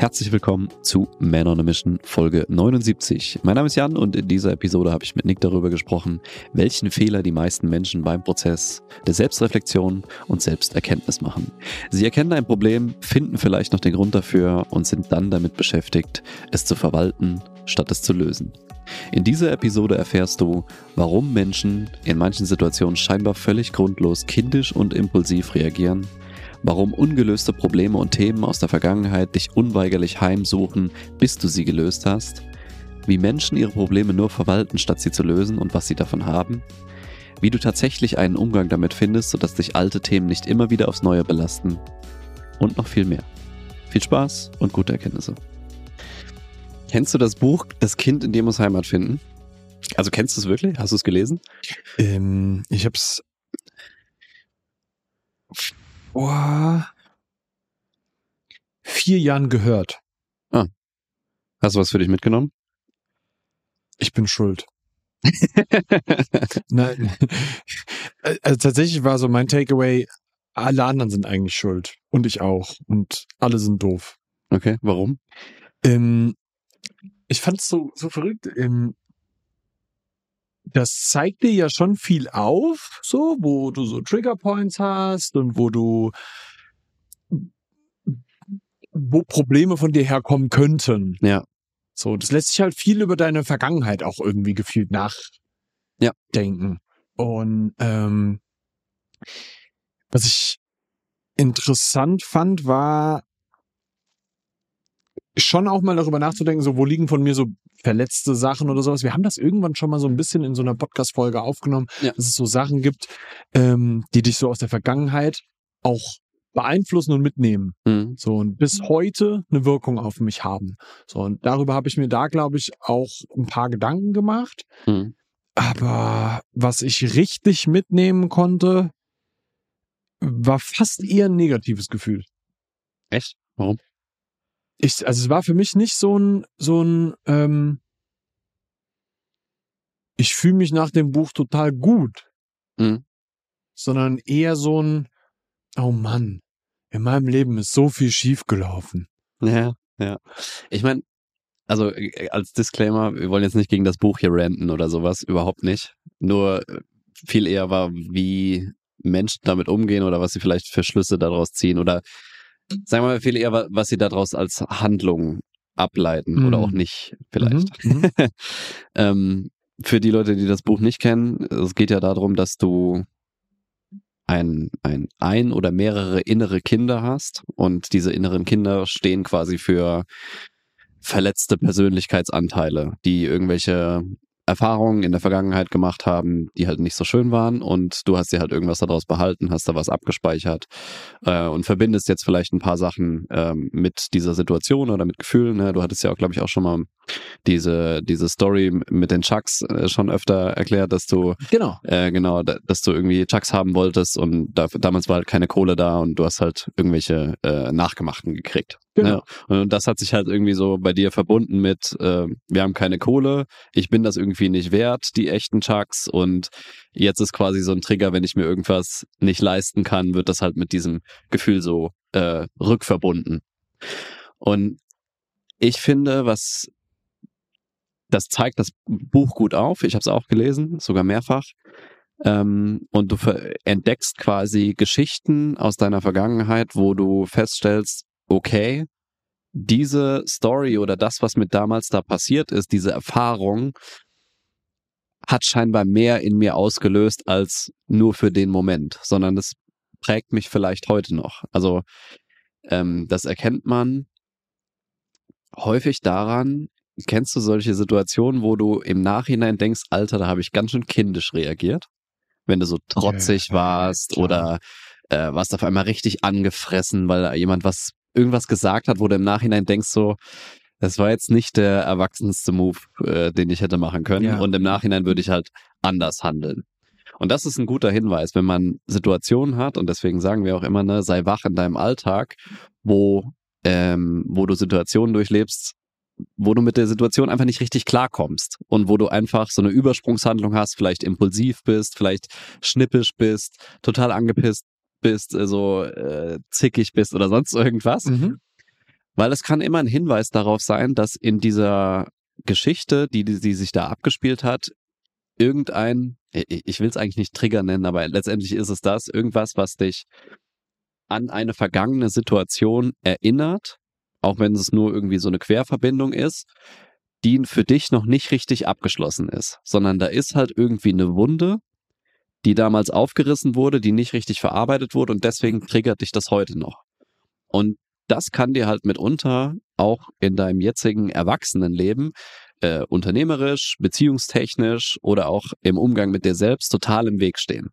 Herzlich willkommen zu Man on a Mission Folge 79. Mein Name ist Jan und in dieser Episode habe ich mit Nick darüber gesprochen, welchen Fehler die meisten Menschen beim Prozess der Selbstreflexion und Selbsterkenntnis machen. Sie erkennen ein Problem, finden vielleicht noch den Grund dafür und sind dann damit beschäftigt, es zu verwalten, statt es zu lösen. In dieser Episode erfährst du, warum Menschen in manchen Situationen scheinbar völlig grundlos kindisch und impulsiv reagieren warum ungelöste Probleme und Themen aus der Vergangenheit dich unweigerlich heimsuchen, bis du sie gelöst hast, wie Menschen ihre Probleme nur verwalten, statt sie zu lösen und was sie davon haben, wie du tatsächlich einen Umgang damit findest, sodass dich alte Themen nicht immer wieder aufs Neue belasten und noch viel mehr. Viel Spaß und gute Erkenntnisse. Kennst du das Buch Das Kind in dir muss Heimat finden? Also kennst du es wirklich? Hast du es gelesen? Ähm, ich habe es vor vier Jahren gehört. Ah. Hast du was für dich mitgenommen? Ich bin schuld. Nein. Also tatsächlich war so mein Takeaway, alle anderen sind eigentlich schuld. Und ich auch. Und alle sind doof. Okay, warum? Ähm, ich fand es so, so verrückt. Ähm, das zeigt dir ja schon viel auf, so, wo du so Trigger Points hast und wo du, wo Probleme von dir herkommen könnten. Ja. So, das lässt sich halt viel über deine Vergangenheit auch irgendwie gefühlt nachdenken. Ja. Und ähm, was ich interessant fand, war schon auch mal darüber nachzudenken, so wo liegen von mir so verletzte Sachen oder sowas. Wir haben das irgendwann schon mal so ein bisschen in so einer Podcast-Folge aufgenommen, ja. dass es so Sachen gibt, ähm, die dich so aus der Vergangenheit auch beeinflussen und mitnehmen. Mhm. So und bis heute eine Wirkung auf mich haben. So und darüber habe ich mir da, glaube ich, auch ein paar Gedanken gemacht. Mhm. Aber was ich richtig mitnehmen konnte, war fast eher ein negatives Gefühl. Echt? Warum? Ich, also es war für mich nicht so ein, so ein, ähm, ich fühle mich nach dem Buch total gut, mhm. sondern eher so ein, oh Mann, in meinem Leben ist so viel schiefgelaufen. Ja, ja. Ich meine, also äh, als Disclaimer, wir wollen jetzt nicht gegen das Buch hier ranten oder sowas, überhaupt nicht. Nur äh, viel eher war, wie Menschen damit umgehen oder was sie vielleicht für Schlüsse daraus ziehen oder sagen wir mal viel eher, was sie daraus als Handlung ableiten mhm. oder auch nicht vielleicht. Mhm. mhm. ähm, für die Leute, die das Buch nicht kennen, es geht ja darum, dass du ein, ein, ein oder mehrere innere Kinder hast und diese inneren Kinder stehen quasi für verletzte Persönlichkeitsanteile, die irgendwelche Erfahrungen in der Vergangenheit gemacht haben, die halt nicht so schön waren und du hast dir halt irgendwas daraus behalten, hast da was abgespeichert äh, und verbindest jetzt vielleicht ein paar Sachen ähm, mit dieser Situation oder mit Gefühlen. Ne? Du hattest ja auch, glaube ich, auch schon mal diese, diese Story mit den Chucks äh, schon öfter erklärt, dass du genau, äh, genau, da, dass du irgendwie Chucks haben wolltest und da, damals war halt keine Kohle da und du hast halt irgendwelche äh, Nachgemachten gekriegt. Genau. Ne? Und das hat sich halt irgendwie so bei dir verbunden mit, äh, wir haben keine Kohle, ich bin das irgendwie nicht wert, die echten Chucks und jetzt ist quasi so ein Trigger, wenn ich mir irgendwas nicht leisten kann, wird das halt mit diesem Gefühl so äh, rückverbunden. Und ich finde, was das zeigt das Buch gut auf. Ich habe es auch gelesen, sogar mehrfach. Ähm, und du entdeckst quasi Geschichten aus deiner Vergangenheit, wo du feststellst, okay, diese Story oder das, was mit damals da passiert ist, diese Erfahrung, hat scheinbar mehr in mir ausgelöst als nur für den Moment, sondern das prägt mich vielleicht heute noch. Also ähm, das erkennt man häufig daran, Kennst du solche Situationen, wo du im Nachhinein denkst, Alter, da habe ich ganz schön kindisch reagiert? Wenn du so trotzig ja, warst ja, oder äh, warst auf einmal richtig angefressen, weil jemand was irgendwas gesagt hat, wo du im Nachhinein denkst so, das war jetzt nicht der erwachsenste Move, äh, den ich hätte machen können. Ja. Und im Nachhinein würde ich halt anders handeln. Und das ist ein guter Hinweis, wenn man Situationen hat, und deswegen sagen wir auch immer, ne, sei wach in deinem Alltag, wo, ähm, wo du Situationen durchlebst, wo du mit der Situation einfach nicht richtig klarkommst und wo du einfach so eine Übersprungshandlung hast, vielleicht impulsiv bist, vielleicht schnippisch bist, total angepisst bist, so also, äh, zickig bist oder sonst irgendwas. Mhm. Weil es kann immer ein Hinweis darauf sein, dass in dieser Geschichte, die, die, die sich da abgespielt hat, irgendein, ich will es eigentlich nicht Trigger nennen, aber letztendlich ist es das, irgendwas, was dich an eine vergangene Situation erinnert, auch wenn es nur irgendwie so eine Querverbindung ist, die für dich noch nicht richtig abgeschlossen ist, sondern da ist halt irgendwie eine Wunde, die damals aufgerissen wurde, die nicht richtig verarbeitet wurde und deswegen triggert dich das heute noch. Und das kann dir halt mitunter auch in deinem jetzigen Erwachsenenleben äh, unternehmerisch, beziehungstechnisch oder auch im Umgang mit dir selbst total im Weg stehen.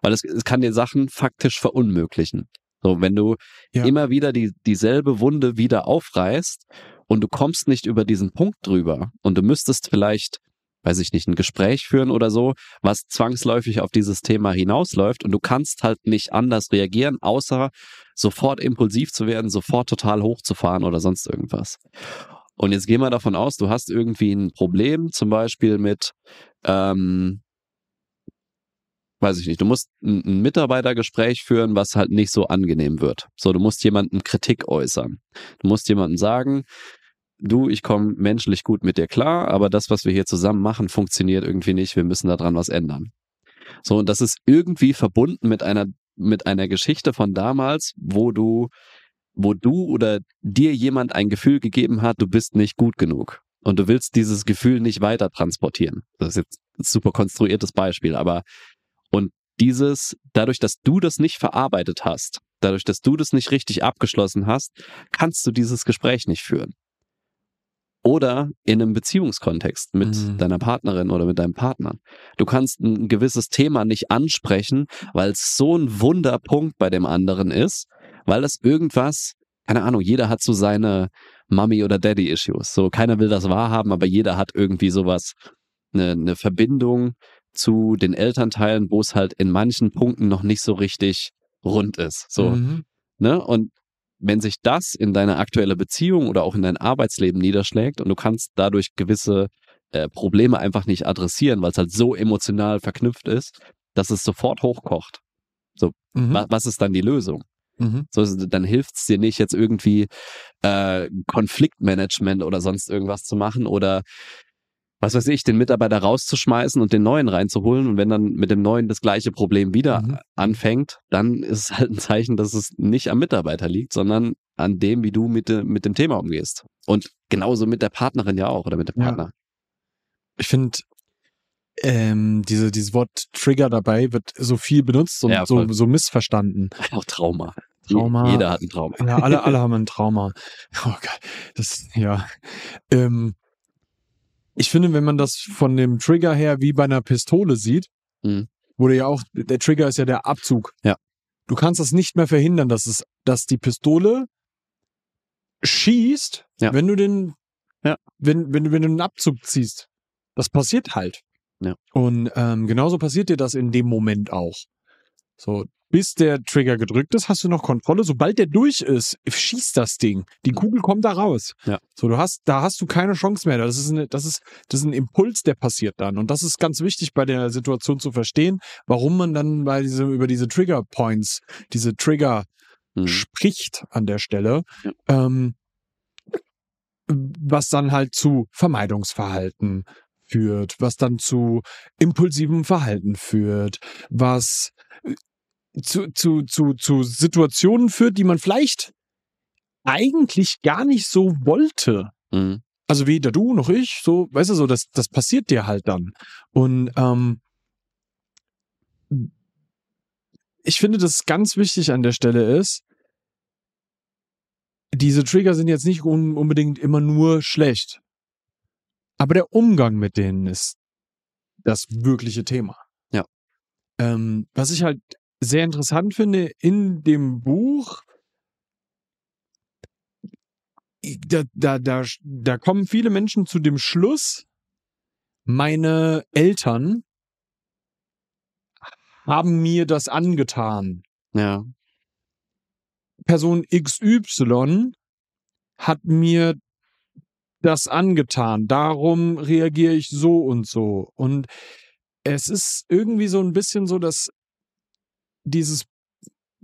Weil es, es kann dir Sachen faktisch verunmöglichen. So, wenn du ja. immer wieder die, dieselbe Wunde wieder aufreißt und du kommst nicht über diesen Punkt drüber und du müsstest vielleicht, weiß ich nicht, ein Gespräch führen oder so, was zwangsläufig auf dieses Thema hinausläuft und du kannst halt nicht anders reagieren, außer sofort impulsiv zu werden, sofort total hochzufahren oder sonst irgendwas. Und jetzt gehen wir davon aus, du hast irgendwie ein Problem, zum Beispiel mit, ähm, weiß ich nicht, du musst ein, Mitarbeitergespräch führen, was halt nicht so angenehm wird. So, du musst jemanden Kritik äußern. Du musst jemanden sagen, du, ich komme menschlich gut mit dir klar, aber das, was wir hier zusammen machen, funktioniert irgendwie nicht. Wir müssen daran was ändern. So, und das ist irgendwie verbunden mit einer, mit einer Geschichte von damals, wo du wo du oder dir jemand ein Gefühl gegeben hat, du bist nicht gut genug. Und du willst dieses Gefühl nicht weiter transportieren. Das ist jetzt ein super konstruiertes Beispiel, aber und dieses, dadurch, dass du das nicht verarbeitet hast, dadurch, dass du das nicht richtig abgeschlossen hast, kannst du dieses Gespräch nicht führen. Oder in einem Beziehungskontext mit mhm. deiner Partnerin oder mit deinem Partner. Du kannst ein gewisses Thema nicht ansprechen, weil es so ein Wunderpunkt bei dem anderen ist, weil das irgendwas, keine Ahnung, jeder hat so seine Mummy- oder Daddy-Issues. So, keiner will das wahrhaben, aber jeder hat irgendwie sowas, eine, eine Verbindung zu den Elternteilen, wo es halt in manchen Punkten noch nicht so richtig rund ist. So, mhm. ne? Und wenn sich das in deine aktuelle Beziehung oder auch in dein Arbeitsleben niederschlägt und du kannst dadurch gewisse äh, Probleme einfach nicht adressieren, weil es halt so emotional verknüpft ist, dass es sofort hochkocht. So, mhm. wa was ist dann die Lösung? Mhm. So, dann hilft es dir nicht, jetzt irgendwie äh, Konfliktmanagement oder sonst irgendwas zu machen oder was weiß ich, den Mitarbeiter rauszuschmeißen und den neuen reinzuholen. Und wenn dann mit dem neuen das gleiche Problem wieder mhm. anfängt, dann ist es halt ein Zeichen, dass es nicht am Mitarbeiter liegt, sondern an dem, wie du mit, mit dem Thema umgehst. Und genauso mit der Partnerin ja auch oder mit dem Partner. Ja. Ich finde, ähm, diese, dieses Wort Trigger dabei wird so viel benutzt und ja, so, so missverstanden. Auch Trauma. Trauma. Jeder hat ein Trauma. Ja, alle, alle haben ein Trauma. Oh Gott. Das, ja. Ähm, ich finde, wenn man das von dem Trigger her wie bei einer Pistole sieht, mhm. wurde ja auch, der Trigger ist ja der Abzug. Ja. Du kannst das nicht mehr verhindern, dass es, dass die Pistole schießt, ja. wenn du den, ja. wenn, wenn, wenn du den Abzug ziehst. Das passiert halt. Ja. Und ähm, genauso passiert dir das in dem Moment auch. So, bis der Trigger gedrückt ist, hast du noch Kontrolle. Sobald der durch ist, schießt das Ding. Die Kugel kommt da raus. Ja. So, du hast, da hast du keine Chance mehr. Das ist, eine, das ist, das ist ein Impuls, der passiert dann. Und das ist ganz wichtig bei der Situation zu verstehen, warum man dann bei diese, über diese Trigger Points, diese Trigger mhm. spricht an der Stelle. Ja. Ähm, was dann halt zu Vermeidungsverhalten führt, was dann zu impulsivem Verhalten führt, was zu, zu, zu, zu Situationen führt, die man vielleicht eigentlich gar nicht so wollte. Mhm. Also weder du noch ich, so, weißt du, so, das, das passiert dir halt dann. Und ähm, ich finde, das ganz wichtig an der Stelle ist, diese Trigger sind jetzt nicht un unbedingt immer nur schlecht. Aber der Umgang mit denen ist das wirkliche Thema. Ja. Ähm, was ich halt sehr interessant finde in dem Buch, da, da, da, da kommen viele Menschen zu dem Schluss, meine Eltern haben mir das angetan. Ja. Person XY hat mir das angetan. Darum reagiere ich so und so. Und es ist irgendwie so ein bisschen so, dass dieses,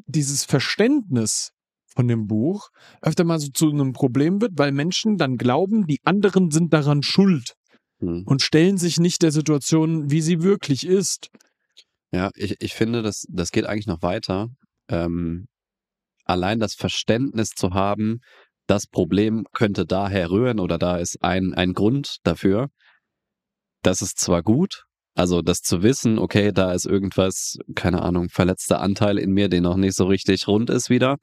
dieses Verständnis von dem Buch öfter mal so zu einem Problem wird, weil Menschen dann glauben, die anderen sind daran schuld hm. und stellen sich nicht der Situation, wie sie wirklich ist. Ja, ich, ich finde, das, das geht eigentlich noch weiter. Ähm, allein das Verständnis zu haben, das Problem könnte daher rühren oder da ist ein, ein Grund dafür, das ist zwar gut, also das zu wissen, okay, da ist irgendwas, keine Ahnung, verletzter Anteil in mir, der noch nicht so richtig rund ist wieder.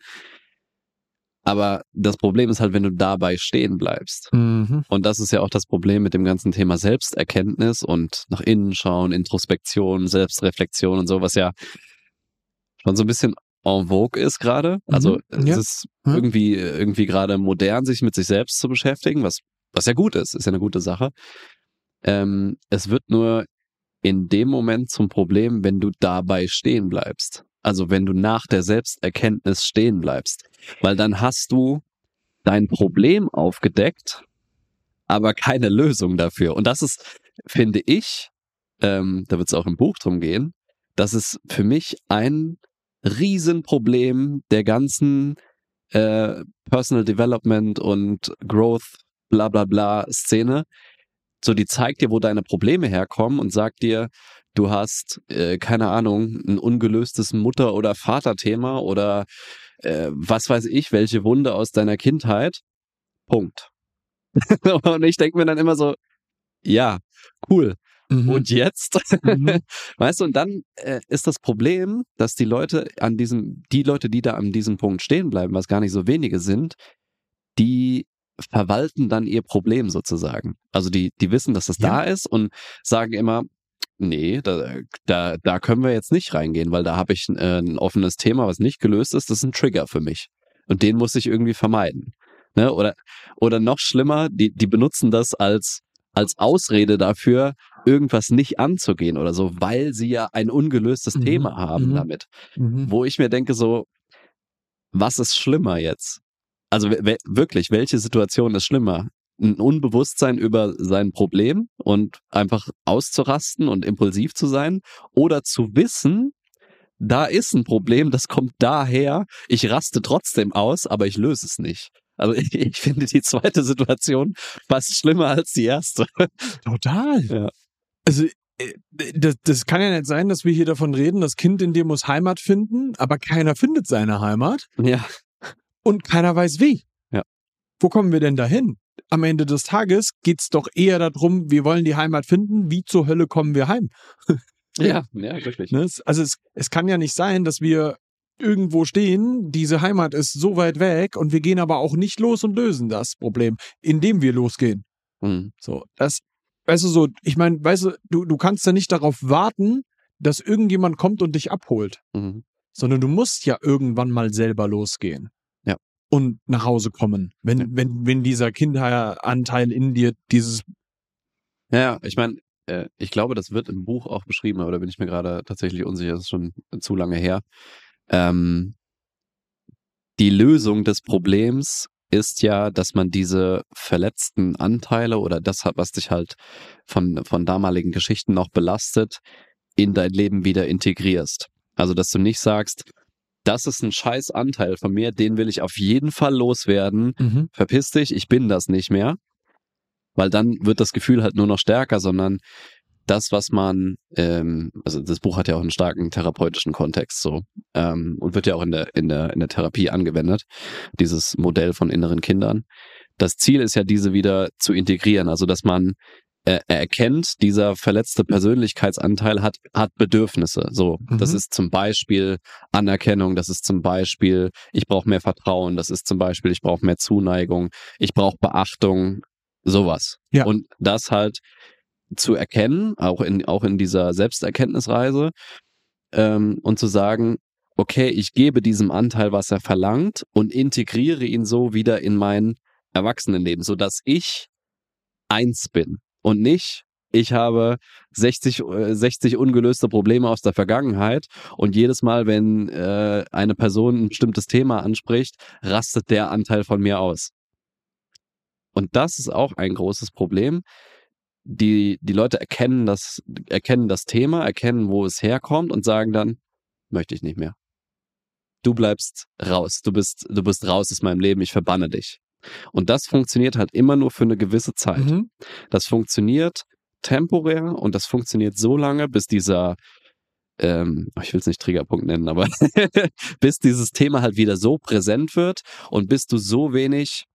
Aber das Problem ist halt, wenn du dabei stehen bleibst. Mhm. Und das ist ja auch das Problem mit dem ganzen Thema Selbsterkenntnis und nach innen schauen, Introspektion, Selbstreflexion und so, was ja schon so ein bisschen en vogue ist gerade. Also mhm. ja. es ist irgendwie, irgendwie gerade modern, sich mit sich selbst zu beschäftigen, was, was ja gut ist, ist ja eine gute Sache. Ähm, es wird nur in dem Moment zum Problem, wenn du dabei stehen bleibst. Also wenn du nach der Selbsterkenntnis stehen bleibst. Weil dann hast du dein Problem aufgedeckt, aber keine Lösung dafür. Und das ist, finde ich, ähm, da wird es auch im Buch drum gehen, das ist für mich ein Riesenproblem der ganzen äh, Personal Development und Growth, bla bla bla Szene, so, die zeigt dir, wo deine Probleme herkommen und sagt dir, du hast, äh, keine Ahnung, ein ungelöstes Mutter- oder Vaterthema oder äh, was weiß ich, welche Wunde aus deiner Kindheit. Punkt. und ich denke mir dann immer so, ja, cool. Mhm. Und jetzt? Mhm. weißt du, und dann äh, ist das Problem, dass die Leute an diesem, die Leute, die da an diesem Punkt stehen bleiben, was gar nicht so wenige sind, die verwalten dann ihr Problem sozusagen. Also die, die wissen, dass das ja. da ist und sagen immer, nee, da, da, da können wir jetzt nicht reingehen, weil da habe ich äh, ein offenes Thema, was nicht gelöst ist. Das ist ein Trigger für mich. Und den muss ich irgendwie vermeiden. Ne? Oder, oder noch schlimmer, die, die benutzen das als, als Ausrede dafür, irgendwas nicht anzugehen oder so, weil sie ja ein ungelöstes mhm. Thema haben mhm. damit. Mhm. Wo ich mir denke, so, was ist schlimmer jetzt? Also wirklich, welche Situation ist schlimmer? Ein Unbewusstsein über sein Problem und einfach auszurasten und impulsiv zu sein oder zu wissen, da ist ein Problem, das kommt daher, ich raste trotzdem aus, aber ich löse es nicht. Also ich, ich finde die zweite Situation fast schlimmer als die erste. Total. Ja. Also äh, das, das kann ja nicht sein, dass wir hier davon reden, das Kind in dir muss Heimat finden, aber keiner findet seine Heimat. Ja und keiner weiß wie. Ja. Wo kommen wir denn dahin? Am Ende des Tages geht es doch eher darum, wir wollen die Heimat finden, wie zur Hölle kommen wir heim? ja, ja, wirklich. Ne? Also es, es kann ja nicht sein, dass wir irgendwo stehen, diese Heimat ist so weit weg und wir gehen aber auch nicht los und lösen das Problem, indem wir losgehen. Mhm. So, das, weißt du, so, ich meine, weißt du, du, du kannst ja nicht darauf warten, dass irgendjemand kommt und dich abholt, mhm. sondern du musst ja irgendwann mal selber losgehen und nach Hause kommen, wenn, ja. wenn, wenn dieser Kinderanteil in dir dieses. Ja, ich meine, äh, ich glaube, das wird im Buch auch beschrieben, aber da bin ich mir gerade tatsächlich unsicher, das ist schon zu lange her. Ähm, die Lösung des Problems ist ja, dass man diese verletzten Anteile oder das, was dich halt von, von damaligen Geschichten noch belastet, in dein Leben wieder integrierst. Also, dass du nicht sagst, das ist ein scheiß Anteil von mir, den will ich auf jeden Fall loswerden. Mhm. Verpiss dich, ich bin das nicht mehr. Weil dann wird das Gefühl halt nur noch stärker, sondern das, was man, ähm, also das Buch hat ja auch einen starken therapeutischen Kontext so ähm, und wird ja auch in der, in, der, in der Therapie angewendet, dieses Modell von inneren Kindern. Das Ziel ist ja, diese wieder zu integrieren, also dass man er, erkennt, dieser verletzte Persönlichkeitsanteil hat, hat Bedürfnisse. So, mhm. das ist zum Beispiel Anerkennung, das ist zum Beispiel, ich brauche mehr Vertrauen, das ist zum Beispiel, ich brauche mehr Zuneigung, ich brauche Beachtung, sowas. Ja. Und das halt zu erkennen, auch in, auch in dieser Selbsterkenntnisreise, ähm, und zu sagen, okay, ich gebe diesem Anteil, was er verlangt und integriere ihn so wieder in mein Erwachsenenleben, so dass ich eins bin und nicht, ich habe 60, 60 äh, ungelöste Probleme aus der Vergangenheit und jedes Mal, wenn äh, eine Person ein bestimmtes Thema anspricht, rastet der Anteil von mir aus. Und das ist auch ein großes Problem. Die, die Leute erkennen das, erkennen das Thema, erkennen, wo es herkommt und sagen dann, möchte ich nicht mehr. du bleibst raus. Du bist, du bist raus aus meinem Leben, ich verbanne dich. Und das funktioniert halt immer nur für eine gewisse Zeit. Mhm. Das funktioniert temporär und das funktioniert so lange, bis dieser, ähm, ich will es nicht Triggerpunkt nennen, aber bis dieses Thema halt wieder so präsent wird und bis du so wenig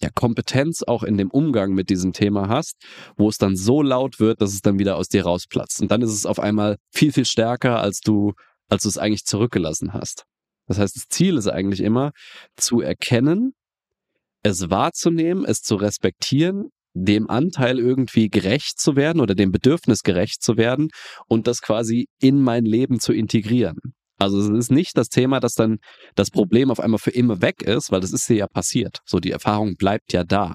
ja, Kompetenz auch in dem Umgang mit diesem Thema hast, wo es dann so laut wird, dass es dann wieder aus dir rausplatzt. Und dann ist es auf einmal viel, viel stärker, als du, als du es eigentlich zurückgelassen hast. Das heißt, das Ziel ist eigentlich immer zu erkennen, es wahrzunehmen, es zu respektieren, dem Anteil irgendwie gerecht zu werden oder dem Bedürfnis gerecht zu werden und das quasi in mein Leben zu integrieren. Also es ist nicht das Thema, dass dann das Problem auf einmal für immer weg ist, weil das ist ja passiert. So die Erfahrung bleibt ja da.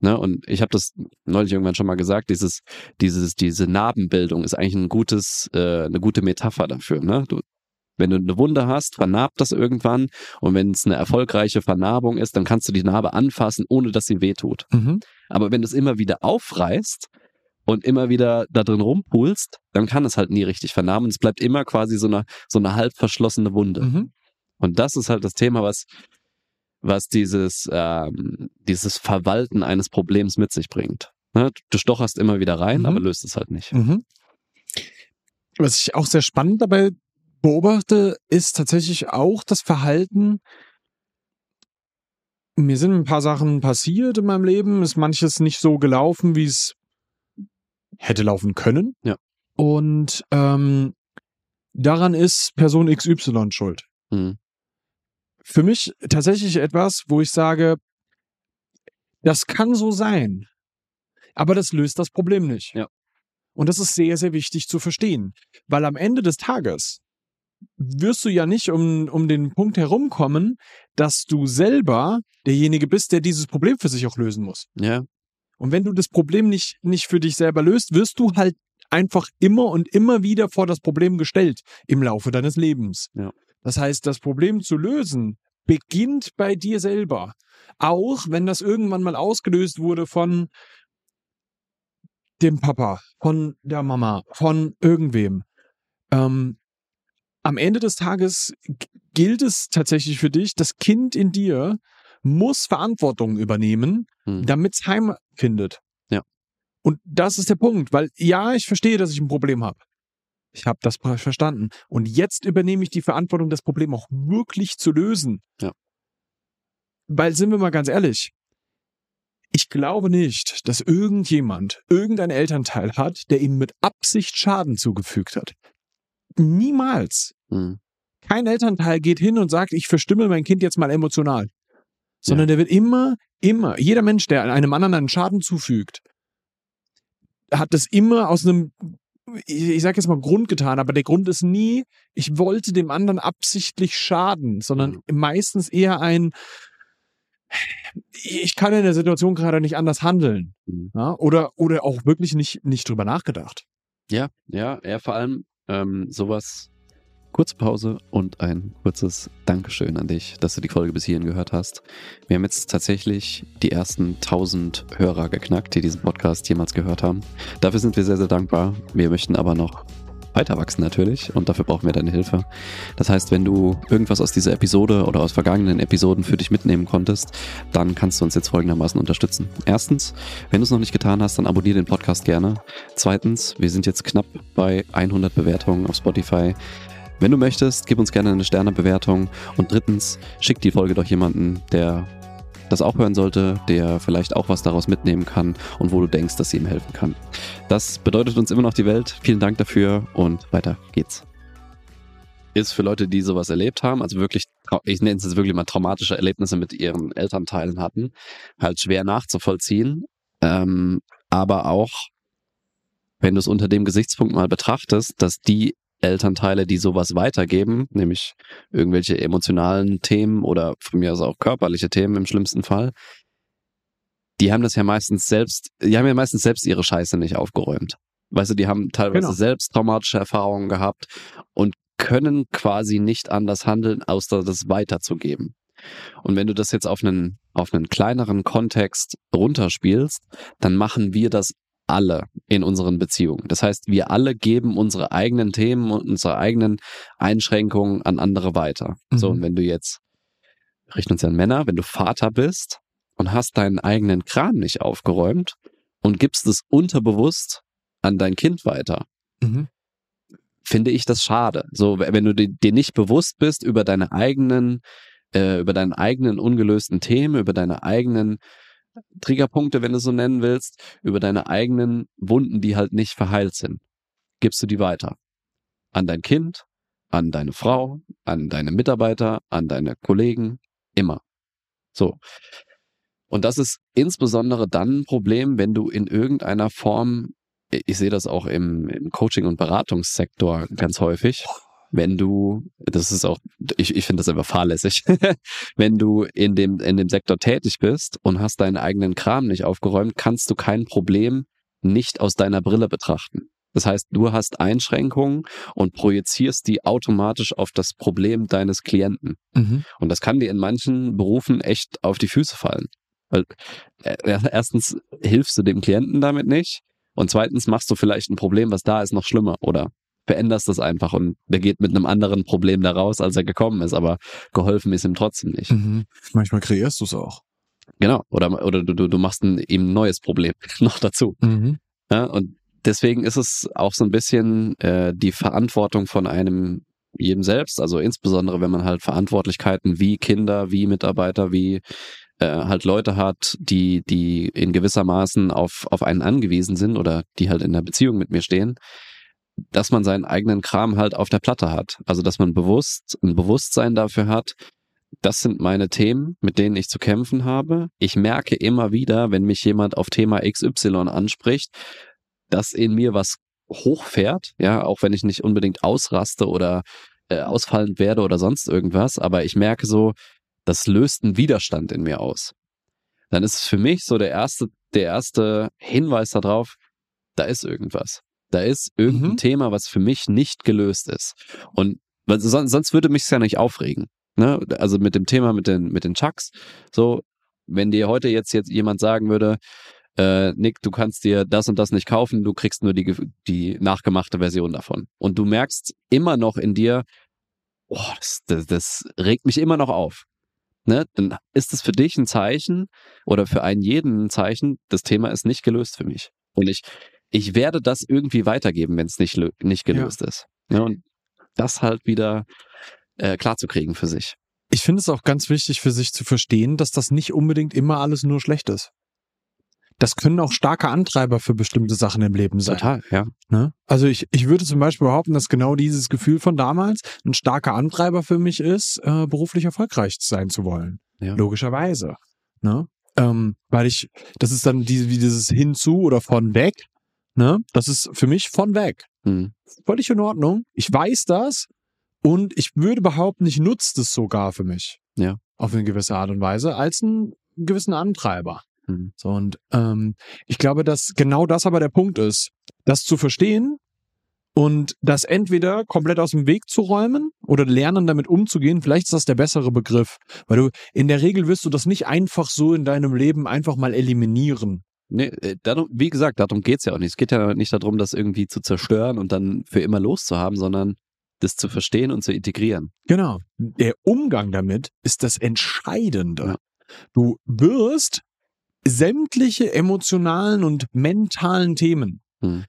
Ne? Und ich habe das neulich irgendwann schon mal gesagt, dieses, dieses, diese Narbenbildung ist eigentlich ein gutes, äh, eine gute Metapher dafür. Ne? Du, wenn du eine Wunde hast, vernarbt das irgendwann. Und wenn es eine erfolgreiche Vernarbung ist, dann kannst du die Narbe anfassen, ohne dass sie wehtut. Mhm. Aber wenn du es immer wieder aufreißt und immer wieder da drin rumpulst, dann kann es halt nie richtig vernarben. Es bleibt immer quasi so eine, so eine halb verschlossene Wunde. Mhm. Und das ist halt das Thema, was, was dieses, ähm, dieses Verwalten eines Problems mit sich bringt. Ne? Du stocherst immer wieder rein, mhm. aber löst es halt nicht. Mhm. Was ich auch sehr spannend dabei beobachte, ist tatsächlich auch das Verhalten. Mir sind ein paar Sachen passiert in meinem Leben, ist manches nicht so gelaufen, wie es hätte laufen können. Ja. Und ähm, daran ist Person XY schuld. Mhm. Für mich tatsächlich etwas, wo ich sage, das kann so sein, aber das löst das Problem nicht. Ja. Und das ist sehr, sehr wichtig zu verstehen, weil am Ende des Tages wirst du ja nicht um, um den Punkt herumkommen, dass du selber derjenige bist, der dieses Problem für sich auch lösen muss. Ja. Und wenn du das Problem nicht, nicht für dich selber löst, wirst du halt einfach immer und immer wieder vor das Problem gestellt im Laufe deines Lebens. Ja. Das heißt, das Problem zu lösen beginnt bei dir selber. Auch wenn das irgendwann mal ausgelöst wurde von dem Papa, von der Mama, von irgendwem. Ähm, am Ende des Tages gilt es tatsächlich für dich, das Kind in dir muss Verantwortung übernehmen, hm. damit es Heim findet. Ja. Und das ist der Punkt, weil ja, ich verstehe, dass ich ein Problem habe. Ich habe das verstanden. Und jetzt übernehme ich die Verantwortung, das Problem auch wirklich zu lösen. Ja. Weil, sind wir mal ganz ehrlich, ich glaube nicht, dass irgendjemand irgendein Elternteil hat, der ihm mit Absicht Schaden zugefügt hat. Niemals. Mhm. Kein Elternteil geht hin und sagt, ich verstimme mein Kind jetzt mal emotional. Sondern ja. der wird immer, immer, jeder Mensch, der einem anderen einen Schaden zufügt, hat das immer aus einem, ich sag jetzt mal Grund getan, aber der Grund ist nie, ich wollte dem anderen absichtlich schaden, sondern mhm. meistens eher ein, ich kann in der Situation gerade nicht anders handeln. Mhm. Ja? Oder, oder auch wirklich nicht, nicht drüber nachgedacht. Ja, ja, er vor allem ähm, sowas Kurze Pause und ein kurzes Dankeschön an dich, dass du die Folge bis hierhin gehört hast. Wir haben jetzt tatsächlich die ersten 1000 Hörer geknackt, die diesen Podcast jemals gehört haben. Dafür sind wir sehr, sehr dankbar. Wir möchten aber noch weiter wachsen natürlich und dafür brauchen wir deine Hilfe. Das heißt, wenn du irgendwas aus dieser Episode oder aus vergangenen Episoden für dich mitnehmen konntest, dann kannst du uns jetzt folgendermaßen unterstützen. Erstens, wenn du es noch nicht getan hast, dann abonniere den Podcast gerne. Zweitens, wir sind jetzt knapp bei 100 Bewertungen auf Spotify. Wenn du möchtest, gib uns gerne eine Sternebewertung. Und drittens, schick die Folge doch jemanden, der das auch hören sollte, der vielleicht auch was daraus mitnehmen kann und wo du denkst, dass sie ihm helfen kann. Das bedeutet uns immer noch die Welt. Vielen Dank dafür und weiter geht's. Ist für Leute, die sowas erlebt haben, also wirklich, ich nenne es jetzt wirklich mal traumatische Erlebnisse mit ihren Elternteilen hatten, halt schwer nachzuvollziehen. Ähm, aber auch, wenn du es unter dem Gesichtspunkt mal betrachtest, dass die Elternteile, die sowas weitergeben, nämlich irgendwelche emotionalen Themen oder von mir aus auch körperliche Themen im schlimmsten Fall, die haben das ja meistens selbst, die haben ja meistens selbst ihre Scheiße nicht aufgeräumt. Weißt du, die haben teilweise genau. selbst traumatische Erfahrungen gehabt und können quasi nicht anders handeln, außer das weiterzugeben. Und wenn du das jetzt auf einen, auf einen kleineren Kontext runterspielst, dann machen wir das alle in unseren Beziehungen. Das heißt, wir alle geben unsere eigenen Themen und unsere eigenen Einschränkungen an andere weiter. Mhm. So, und wenn du jetzt, richten uns ja an Männer, wenn du Vater bist und hast deinen eigenen Kram nicht aufgeräumt und gibst es unterbewusst an dein Kind weiter, mhm. finde ich das schade. So, wenn du dir nicht bewusst bist über deine eigenen, äh, über deinen eigenen ungelösten Themen, über deine eigenen Triggerpunkte, wenn du so nennen willst, über deine eigenen Wunden, die halt nicht verheilt sind, gibst du die weiter. An dein Kind, an deine Frau, an deine Mitarbeiter, an deine Kollegen, immer. So. Und das ist insbesondere dann ein Problem, wenn du in irgendeiner Form, ich sehe das auch im, im Coaching- und Beratungssektor ganz häufig, wenn du, das ist auch, ich, ich finde das einfach fahrlässig, wenn du in dem, in dem Sektor tätig bist und hast deinen eigenen Kram nicht aufgeräumt, kannst du kein Problem nicht aus deiner Brille betrachten. Das heißt, du hast Einschränkungen und projizierst die automatisch auf das Problem deines Klienten. Mhm. Und das kann dir in manchen Berufen echt auf die Füße fallen. Weil äh, erstens hilfst du dem Klienten damit nicht und zweitens machst du vielleicht ein Problem, was da ist, noch schlimmer oder veränderst das einfach und der geht mit einem anderen Problem da raus, als er gekommen ist, aber geholfen ist ihm trotzdem nicht. Mhm. Manchmal kreierst du es auch. Genau, oder, oder du, du machst ein, eben ein neues Problem noch dazu. Mhm. Ja, und deswegen ist es auch so ein bisschen äh, die Verantwortung von einem jedem selbst, also insbesondere wenn man halt Verantwortlichkeiten wie Kinder, wie Mitarbeiter, wie äh, halt Leute hat, die, die in gewissermaßen auf, auf einen angewiesen sind oder die halt in der Beziehung mit mir stehen, dass man seinen eigenen Kram halt auf der Platte hat. Also dass man bewusst ein Bewusstsein dafür hat, das sind meine Themen, mit denen ich zu kämpfen habe. Ich merke immer wieder, wenn mich jemand auf Thema XY anspricht, dass in mir was hochfährt, ja, auch wenn ich nicht unbedingt ausraste oder äh, ausfallend werde oder sonst irgendwas, aber ich merke so, das löst einen Widerstand in mir aus. Dann ist es für mich so der erste, der erste Hinweis darauf, da ist irgendwas. Da ist irgendein mhm. Thema, was für mich nicht gelöst ist. Und sonst, sonst würde mich es ja nicht aufregen. Ne? Also mit dem Thema mit den, mit den Chucks, so, wenn dir heute jetzt, jetzt jemand sagen würde, äh, Nick, du kannst dir das und das nicht kaufen, du kriegst nur die, die nachgemachte Version davon. Und du merkst immer noch in dir, oh, das, das, das regt mich immer noch auf. Ne? Dann ist es für dich ein Zeichen oder für einen jeden ein Zeichen, das Thema ist nicht gelöst für mich. Und ich, ich werde das irgendwie weitergeben, wenn es nicht, nicht gelöst ja. ist. Ja, und das halt wieder äh, klarzukriegen für sich. Ich finde es auch ganz wichtig für sich zu verstehen, dass das nicht unbedingt immer alles nur schlecht ist. Das können auch starke Antreiber für bestimmte Sachen im Leben sein. Total, ja. Ne? Also ich, ich würde zum Beispiel behaupten, dass genau dieses Gefühl von damals ein starker Antreiber für mich ist, äh, beruflich erfolgreich sein zu wollen. Ja. Logischerweise. Ne? Ähm, weil ich, das ist dann diese, wie dieses hinzu oder von weg. Ne? Das ist für mich von weg. Mhm. Völlig in Ordnung. Ich weiß das und ich würde behaupten, ich nutze das sogar für mich. Ja. Auf eine gewisse Art und Weise als einen gewissen Antreiber. Mhm. So, und ähm, ich glaube, dass genau das aber der Punkt ist, das zu verstehen und das entweder komplett aus dem Weg zu räumen oder lernen, damit umzugehen. Vielleicht ist das der bessere Begriff, weil du in der Regel wirst du das nicht einfach so in deinem Leben einfach mal eliminieren. Nee, äh, darum, wie gesagt, darum geht's ja auch nicht. Es geht ja nicht darum, das irgendwie zu zerstören und dann für immer loszuhaben, sondern das zu verstehen und zu integrieren. Genau. Der Umgang damit ist das Entscheidende. Ja. Du wirst sämtliche emotionalen und mentalen Themen hm.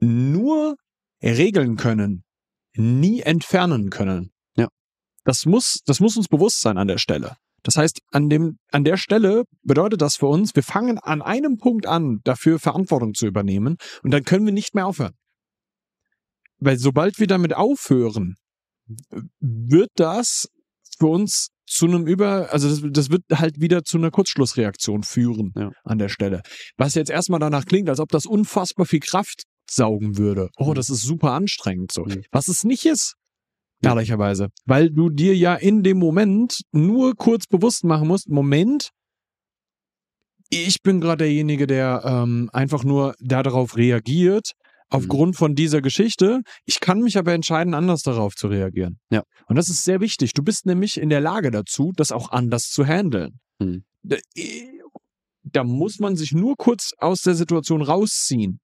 nur regeln können, nie entfernen können. Ja. Das muss, das muss uns bewusst sein an der Stelle. Das heißt, an dem, an der Stelle bedeutet das für uns, wir fangen an einem Punkt an, dafür Verantwortung zu übernehmen und dann können wir nicht mehr aufhören. Weil sobald wir damit aufhören, wird das für uns zu einem Über, also das, das wird halt wieder zu einer Kurzschlussreaktion führen ja. an der Stelle. Was jetzt erstmal danach klingt, als ob das unfassbar viel Kraft saugen würde. Oh, mhm. das ist super anstrengend so. Mhm. Was es nicht ist. Ehrlicherweise. Weil du dir ja in dem Moment nur kurz bewusst machen musst, Moment, ich bin gerade derjenige, der ähm, einfach nur darauf reagiert, aufgrund mhm. von dieser Geschichte. Ich kann mich aber entscheiden, anders darauf zu reagieren. Ja. Und das ist sehr wichtig. Du bist nämlich in der Lage dazu, das auch anders zu handeln. Mhm. da muss man sich nur kurz aus der Situation rausziehen.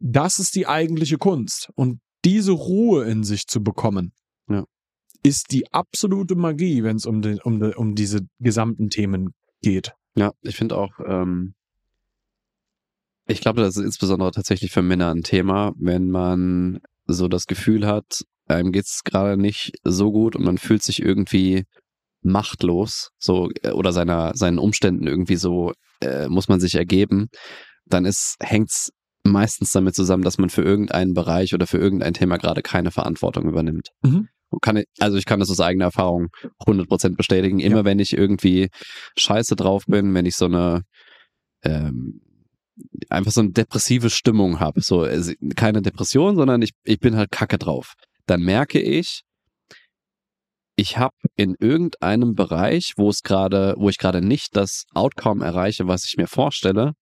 Das ist die eigentliche Kunst. Und diese Ruhe in sich zu bekommen. Ist die absolute Magie, wenn es um, den, um, um diese gesamten Themen geht. Ja, ich finde auch, ähm, ich glaube, das ist insbesondere tatsächlich für Männer ein Thema, wenn man so das Gefühl hat, einem geht's gerade nicht so gut und man fühlt sich irgendwie machtlos, so äh, oder seiner seinen Umständen irgendwie so äh, muss man sich ergeben, dann ist hängt's meistens damit zusammen, dass man für irgendeinen Bereich oder für irgendein Thema gerade keine Verantwortung übernimmt. Mhm. Kann, also ich kann das aus eigener Erfahrung 100% bestätigen. Immer ja. wenn ich irgendwie scheiße drauf bin, wenn ich so eine ähm, einfach so eine depressive Stimmung habe, so also keine Depression, sondern ich, ich bin halt kacke drauf, dann merke ich, ich habe in irgendeinem Bereich, wo es gerade, wo ich gerade nicht das Outcome erreiche, was ich mir vorstelle,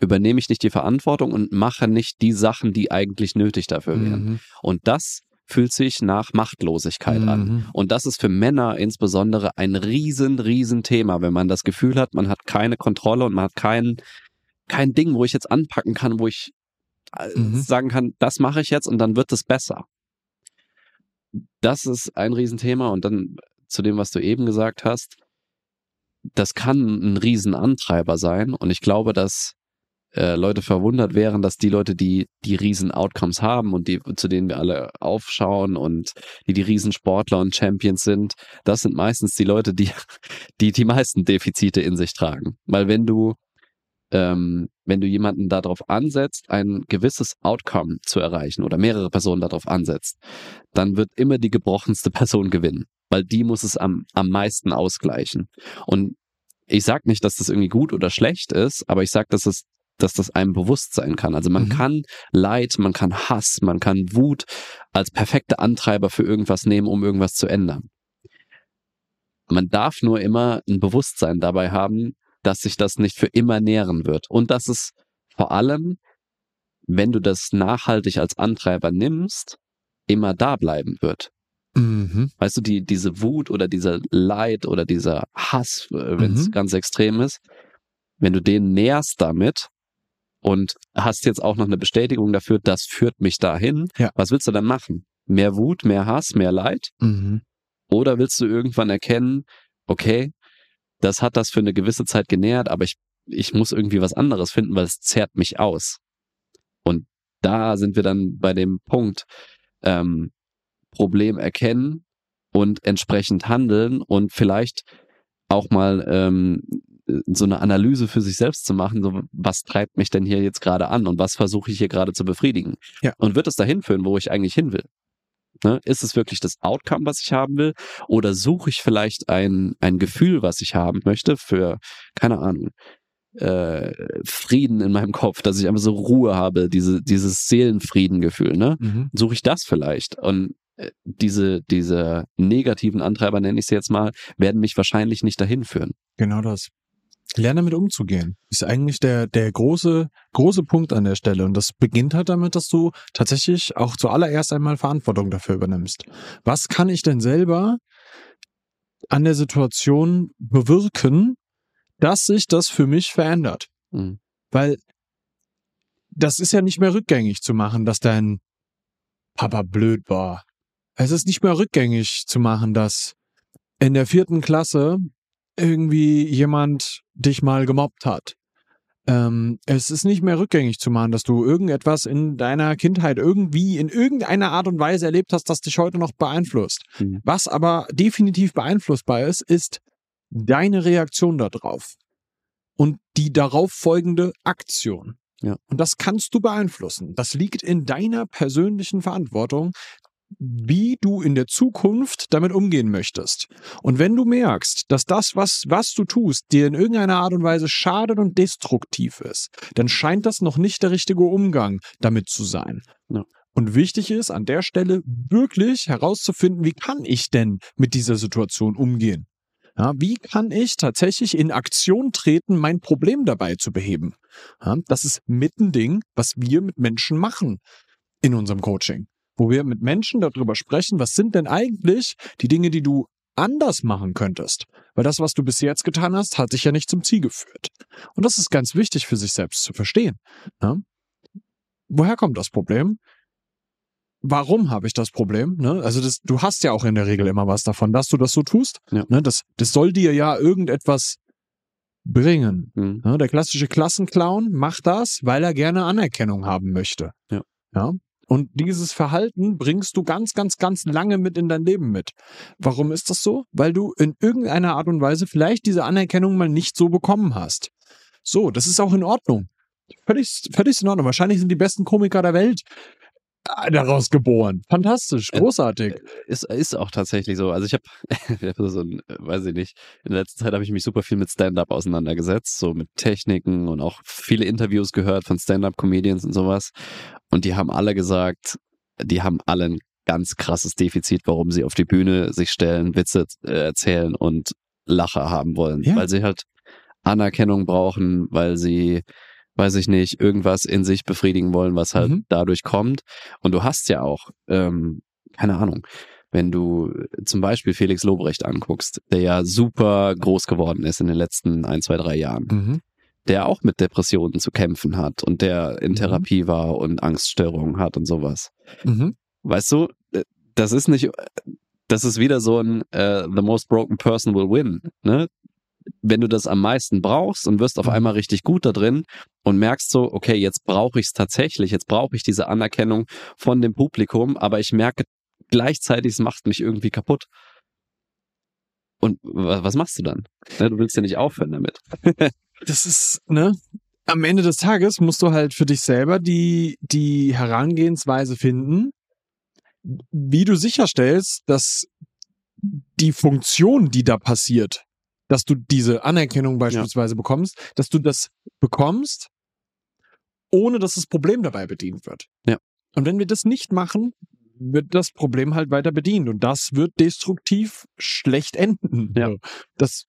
übernehme ich nicht die Verantwortung und mache nicht die Sachen, die eigentlich nötig dafür wären. Mhm. Und das fühlt sich nach Machtlosigkeit mhm. an. Und das ist für Männer insbesondere ein riesen, riesen Thema, wenn man das Gefühl hat, man hat keine Kontrolle und man hat kein, kein Ding, wo ich jetzt anpacken kann, wo ich äh, mhm. sagen kann, das mache ich jetzt und dann wird es besser. Das ist ein Riesenthema und dann zu dem, was du eben gesagt hast, das kann ein Riesenantreiber sein und ich glaube, dass äh, Leute verwundert wären, dass die Leute, die die riesen Outcomes haben und die zu denen wir alle aufschauen und die die riesen Sportler und Champions sind, das sind meistens die Leute, die die die meisten Defizite in sich tragen, weil wenn du ähm, wenn du jemanden darauf ansetzt, ein gewisses Outcome zu erreichen oder mehrere Personen darauf ansetzt, dann wird immer die gebrochenste Person gewinnen, weil die muss es am, am meisten ausgleichen. Und ich sage nicht, dass das irgendwie gut oder schlecht ist, aber ich sage, dass es dass das einem bewusst sein kann. Also man mhm. kann Leid, man kann Hass, man kann Wut als perfekte Antreiber für irgendwas nehmen, um irgendwas zu ändern. Man darf nur immer ein Bewusstsein dabei haben, dass sich das nicht für immer nähren wird. Und dass es vor allem, wenn du das nachhaltig als Antreiber nimmst, immer da bleiben wird. Mhm. Weißt du, die, diese Wut oder dieser Leid oder dieser Hass, äh, wenn es mhm. ganz extrem ist, wenn du den nährst damit, und hast jetzt auch noch eine Bestätigung dafür, das führt mich dahin. Ja. Was willst du dann machen? Mehr Wut, mehr Hass, mehr Leid? Mhm. Oder willst du irgendwann erkennen, okay, das hat das für eine gewisse Zeit genährt, aber ich, ich muss irgendwie was anderes finden, weil es zerrt mich aus. Und da sind wir dann bei dem Punkt, ähm, Problem erkennen und entsprechend handeln und vielleicht auch mal ähm, so eine Analyse für sich selbst zu machen, so was treibt mich denn hier jetzt gerade an und was versuche ich hier gerade zu befriedigen? Ja. Und wird es dahin führen, wo ich eigentlich hin will? Ne? Ist es wirklich das Outcome, was ich haben will? Oder suche ich vielleicht ein, ein Gefühl, was ich haben möchte für, keine Ahnung, äh, Frieden in meinem Kopf, dass ich einfach so Ruhe habe, diese, dieses Seelenfriedengefühl, ne? Mhm. Suche ich das vielleicht? Und äh, diese, diese negativen Antreiber, nenne ich sie jetzt mal, werden mich wahrscheinlich nicht dahin führen. Genau das. Lernen damit umzugehen. Ist eigentlich der, der große, große Punkt an der Stelle. Und das beginnt halt damit, dass du tatsächlich auch zuallererst einmal Verantwortung dafür übernimmst. Was kann ich denn selber an der Situation bewirken, dass sich das für mich verändert? Mhm. Weil das ist ja nicht mehr rückgängig zu machen, dass dein Papa blöd war. Es ist nicht mehr rückgängig zu machen, dass in der vierten Klasse irgendwie jemand dich mal gemobbt hat. Ähm, es ist nicht mehr rückgängig zu machen, dass du irgendetwas in deiner Kindheit irgendwie in irgendeiner Art und Weise erlebt hast, das dich heute noch beeinflusst. Mhm. Was aber definitiv beeinflussbar ist, ist deine Reaktion darauf und die darauf folgende Aktion. Ja. Und das kannst du beeinflussen. Das liegt in deiner persönlichen Verantwortung, wie du in der Zukunft damit umgehen möchtest. Und wenn du merkst, dass das, was, was du tust, dir in irgendeiner Art und Weise schadet und destruktiv ist, dann scheint das noch nicht der richtige Umgang damit zu sein. Ja. Und wichtig ist an der Stelle wirklich herauszufinden, wie kann ich denn mit dieser Situation umgehen? Ja, wie kann ich tatsächlich in Aktion treten, mein Problem dabei zu beheben? Ja, das ist mit ein Ding, was wir mit Menschen machen in unserem Coaching wo wir mit Menschen darüber sprechen, was sind denn eigentlich die Dinge, die du anders machen könntest. Weil das, was du bis jetzt getan hast, hat dich ja nicht zum Ziel geführt. Und das ist ganz wichtig für sich selbst zu verstehen. Ne? Woher kommt das Problem? Warum habe ich das Problem? Ne? Also das, du hast ja auch in der Regel immer was davon, dass du das so tust. Ja. Ne? Das, das soll dir ja irgendetwas bringen. Mhm. Ne? Der klassische Klassenclown macht das, weil er gerne Anerkennung haben möchte. Ja. ja. Und dieses Verhalten bringst du ganz, ganz, ganz lange mit in dein Leben mit. Warum ist das so? Weil du in irgendeiner Art und Weise vielleicht diese Anerkennung mal nicht so bekommen hast. So, das ist auch in Ordnung. Völlig, völlig in Ordnung. Wahrscheinlich sind die besten Komiker der Welt äh, daraus geboren. Fantastisch, großartig. Ist, ist auch tatsächlich so. Also ich habe so ein, weiß ich nicht, in der letzten Zeit habe ich mich super viel mit Stand-up auseinandergesetzt, so mit Techniken und auch viele Interviews gehört von Stand-up-Comedians und sowas. Und die haben alle gesagt, die haben alle ein ganz krasses Defizit, warum sie auf die Bühne sich stellen, Witze äh, erzählen und Lacher haben wollen. Ja. Weil sie halt Anerkennung brauchen, weil sie, weiß ich nicht, irgendwas in sich befriedigen wollen, was halt Mhm. dadurch kommt. Und du hast ja auch, ähm, keine Ahnung, wenn du zum Beispiel Felix Lobrecht anguckst, der ja super groß geworden ist in den letzten ein, zwei, drei Jahren Mhm. Der auch mit Depressionen zu kämpfen hat und der in Mhm. Therapie war und Angststörungen hat und sowas. Mhm. Weißt du, äh, das ist nicht, das ist wieder so ein äh, The most broken person will win. Ne? Wenn du das am meisten brauchst und wirst auf Mhm. einmal richtig gut da drin und merkst so, okay, jetzt brauche ich es tatsächlich, jetzt brauche ich diese Anerkennung von dem Publikum, aber ich merke gleichzeitig, es macht mich irgendwie kaputt. Und wa- was machst du dann? Ne, du willst ja nicht aufhören damit. das ist, ne? Am Ende des Tages musst du halt für dich selber die, die Herangehensweise finden, wie du sicherstellst, dass die Funktion, die da passiert, dass du diese Anerkennung beispielsweise bekommst, dass du das bekommst, ohne dass das Problem dabei bedient wird. Ja. Und wenn wir das nicht machen, wird das Problem halt weiter bedient und das wird destruktiv schlecht enden. Ja. Das,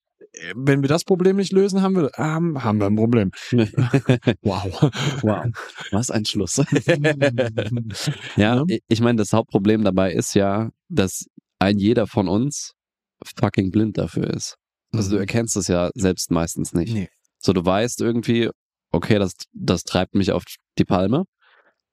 wenn wir das Problem nicht lösen, haben wir, ähm, haben wir ein Problem. Wow. Wow, was ein Schluss. ja, ich- meine, das Hauptproblem dabei ist ja, dass ein jeder von uns fucking blind dafür ist. Also du Mhm. erkennst es ja selbst meistens nicht. Nee. So, du weißt irgendwie, okay, das, das treibt mich auf die Palme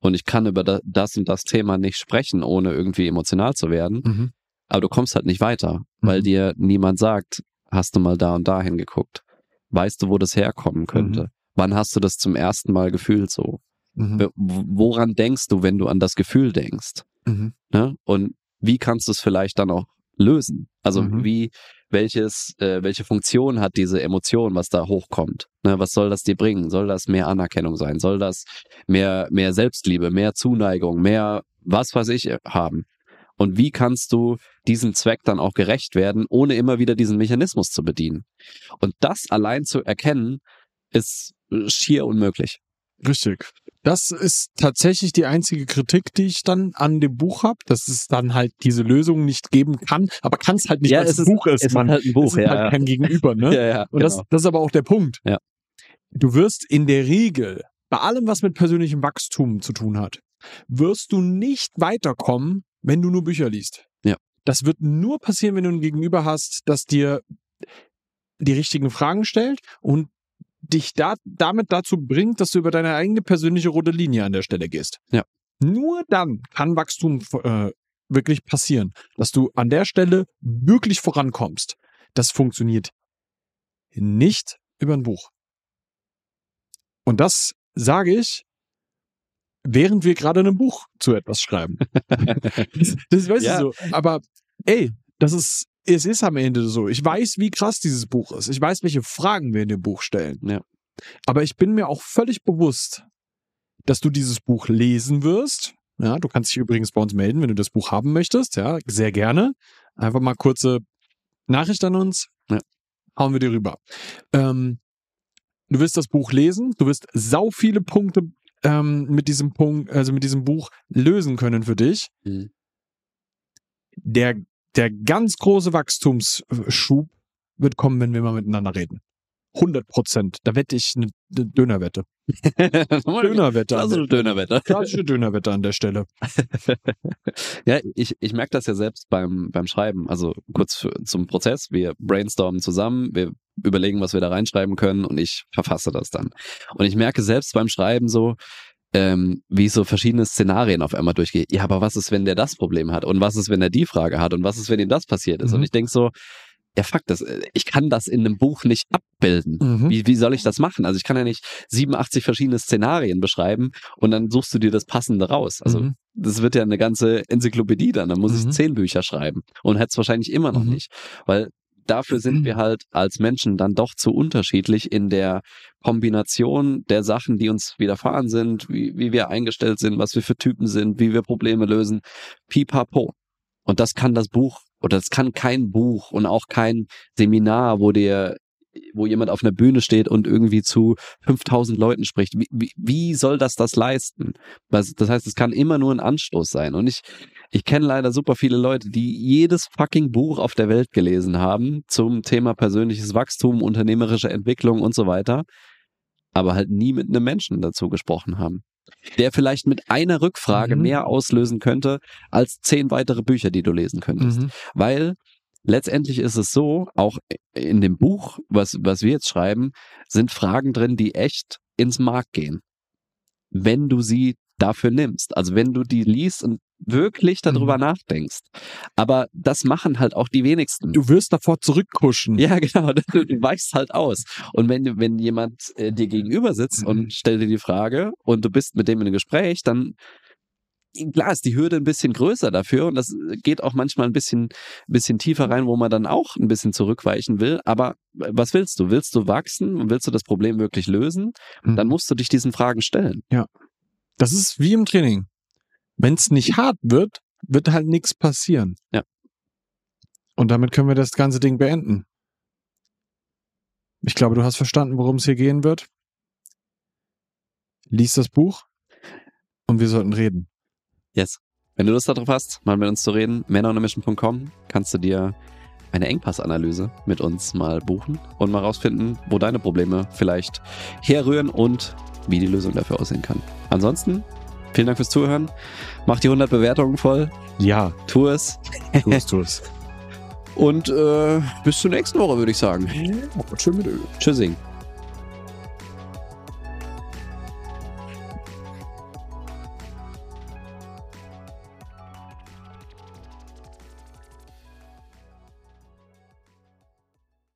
und ich kann über da- das und das Thema nicht sprechen, ohne irgendwie emotional zu werden. Mhm. Aber du kommst halt nicht weiter, weil Mhm. dir niemand sagt, hast du mal da und da hingeguckt? Weißt du, wo das herkommen könnte? Mhm. Wann hast du das zum ersten Mal gefühlt so? Mhm. Woran denkst du, wenn du an das Gefühl denkst? Mhm. Ne? Und wie kannst du es vielleicht dann auch lösen? Also Mhm. wie, welches, äh, welche Funktion hat diese Emotion, was da hochkommt? Ne? Was soll das dir bringen? Soll das mehr Anerkennung sein? Soll das mehr, mehr Selbstliebe, mehr Zuneigung, mehr was weiß ich äh, haben? Und wie kannst du diesem Zweck dann auch gerecht werden, ohne immer wieder diesen Mechanismus zu bedienen? Und das allein zu erkennen, ist äh, schier unmöglich. Richtig. Das ist tatsächlich die einzige Kritik, die ich dann an dem Buch habe, dass es dann halt diese Lösung nicht geben kann, aber kann es halt nicht, Ja, weil es ein ist- Buch ist. es ist Mann. halt ein Buch, es ist ja, halt ja. kein Gegenüber, ne? Ja, ja, Und das, das ist aber auch der Punkt. Ja. Du wirst in der Regel, bei allem, was mit persönlichem Wachstum zu tun hat, wirst du nicht weiterkommen, wenn du nur Bücher liest. Ja. Das wird nur passieren, wenn du ein Gegenüber hast, das dir die richtigen Fragen stellt und dich da, damit dazu bringt, dass du über deine eigene persönliche rote Linie an der Stelle gehst. Ja. Nur dann kann Wachstum äh, wirklich passieren, dass du an der Stelle wirklich vorankommst. Das funktioniert nicht über ein Buch. Und das sage ich, während wir gerade ein Buch zu etwas schreiben. das, das weiß Ja. ich so. Aber ey, das ist, es ist am Ende so. Ich weiß, wie krass dieses Buch ist. Ich weiß, welche Fragen wir in dem Buch stellen. Ja. Aber ich bin mir auch völlig bewusst, dass du dieses Buch lesen wirst. Ja, du kannst dich übrigens bei uns melden, wenn du das Buch haben möchtest. Ja, sehr gerne. Einfach mal kurze Nachricht an uns. Ja. Hauen wir dir rüber. Ähm, du wirst das Buch lesen. Du wirst sau viele Punkte ähm, mit diesem Punkt, also mit diesem Buch lösen können für dich. Mhm. Der, der ganz große Wachstumsschub wird kommen, wenn wir mal miteinander reden. 100 Prozent. Da wette ich eine, Dönerwette. Dönerwette. Klassische Dönerwette. Klassische Dönerwette an der Stelle. ja, ich, ich merke das ja selbst beim, beim Schreiben. Also kurz für, zum Prozess. Wir brainstormen zusammen, wir überlegen, was wir da reinschreiben können und ich verfasse das dann. Und ich merke selbst beim Schreiben so, ähm, wie ich so verschiedene Szenarien auf einmal durchgehe. Ja, aber was ist, wenn der das Problem hat? Und was ist, wenn er die Frage hat? Und was ist, wenn ihm das passiert ist? Mhm. Und ich denke so, ja, fuck, das, ich kann das in einem Buch nicht abbilden. Mhm. Wie, wie soll ich das machen? Also ich kann ja nicht 87 verschiedene Szenarien beschreiben und dann suchst du dir das Passende raus. Also mhm. das wird ja eine ganze Enzyklopädie dann. Dann muss mhm. ich zehn Bücher schreiben und hätte es wahrscheinlich immer noch mhm. nicht. Weil dafür sind wir halt als Menschen dann doch zu unterschiedlich in der Kombination der Sachen, die uns widerfahren sind, wie, wie wir eingestellt sind, was wir für Typen sind, wie wir Probleme lösen. Pipapo. Und das kann das Buch oder das kann kein Buch und auch kein Seminar, wo dir wo jemand auf einer Bühne steht und irgendwie zu 5000 Leuten spricht. Wie, wie, wie soll das das leisten? Das heißt, es kann immer nur ein Anstoß sein. Und ich, ich kenne leider super viele Leute, die jedes fucking Buch auf der Welt gelesen haben zum Thema persönliches Wachstum, unternehmerische Entwicklung und so weiter, aber halt nie mit einem Menschen dazu gesprochen haben der vielleicht mit einer Rückfrage mhm. mehr auslösen könnte als zehn weitere Bücher, die du lesen könntest. Mhm. Weil letztendlich ist es so, auch in dem Buch, was, was wir jetzt schreiben, sind Fragen drin, die echt ins Mark gehen. Wenn du sie dafür nimmst. Also wenn du die liest und wirklich darüber mhm. nachdenkst. Aber das machen halt auch die wenigsten. Du wirst davor zurückkuschen. Ja, genau. Du, du weichst halt aus. Und wenn, wenn jemand äh, dir gegenüber sitzt mhm. und stellt dir die Frage und du bist mit dem in einem Gespräch, dann klar ist die Hürde ein bisschen größer dafür und das geht auch manchmal ein bisschen, bisschen tiefer rein, wo man dann auch ein bisschen zurückweichen will. Aber was willst du? Willst du wachsen und willst du das Problem wirklich lösen? Mhm. Dann musst du dich diesen Fragen stellen. Ja. Das ist wie im Training. Wenn es nicht hart wird, wird halt nichts passieren. Ja. Und damit können wir das ganze Ding beenden. Ich glaube, du hast verstanden, worum es hier gehen wird. Lies das Buch und wir sollten reden. Yes. Wenn du Lust darauf hast, mal mit uns zu reden, männeronemission.com, kannst du dir eine Engpassanalyse mit uns mal buchen und mal rausfinden, wo deine Probleme vielleicht herrühren und wie die Lösung dafür aussehen kann. Ansonsten, vielen Dank fürs Zuhören. Mach die 100 Bewertungen voll. Ja. Tu es. Tu es, tu es. Und äh, bis zur nächsten Woche, würde ich sagen. Tschüss mit Öl. Tschüssing.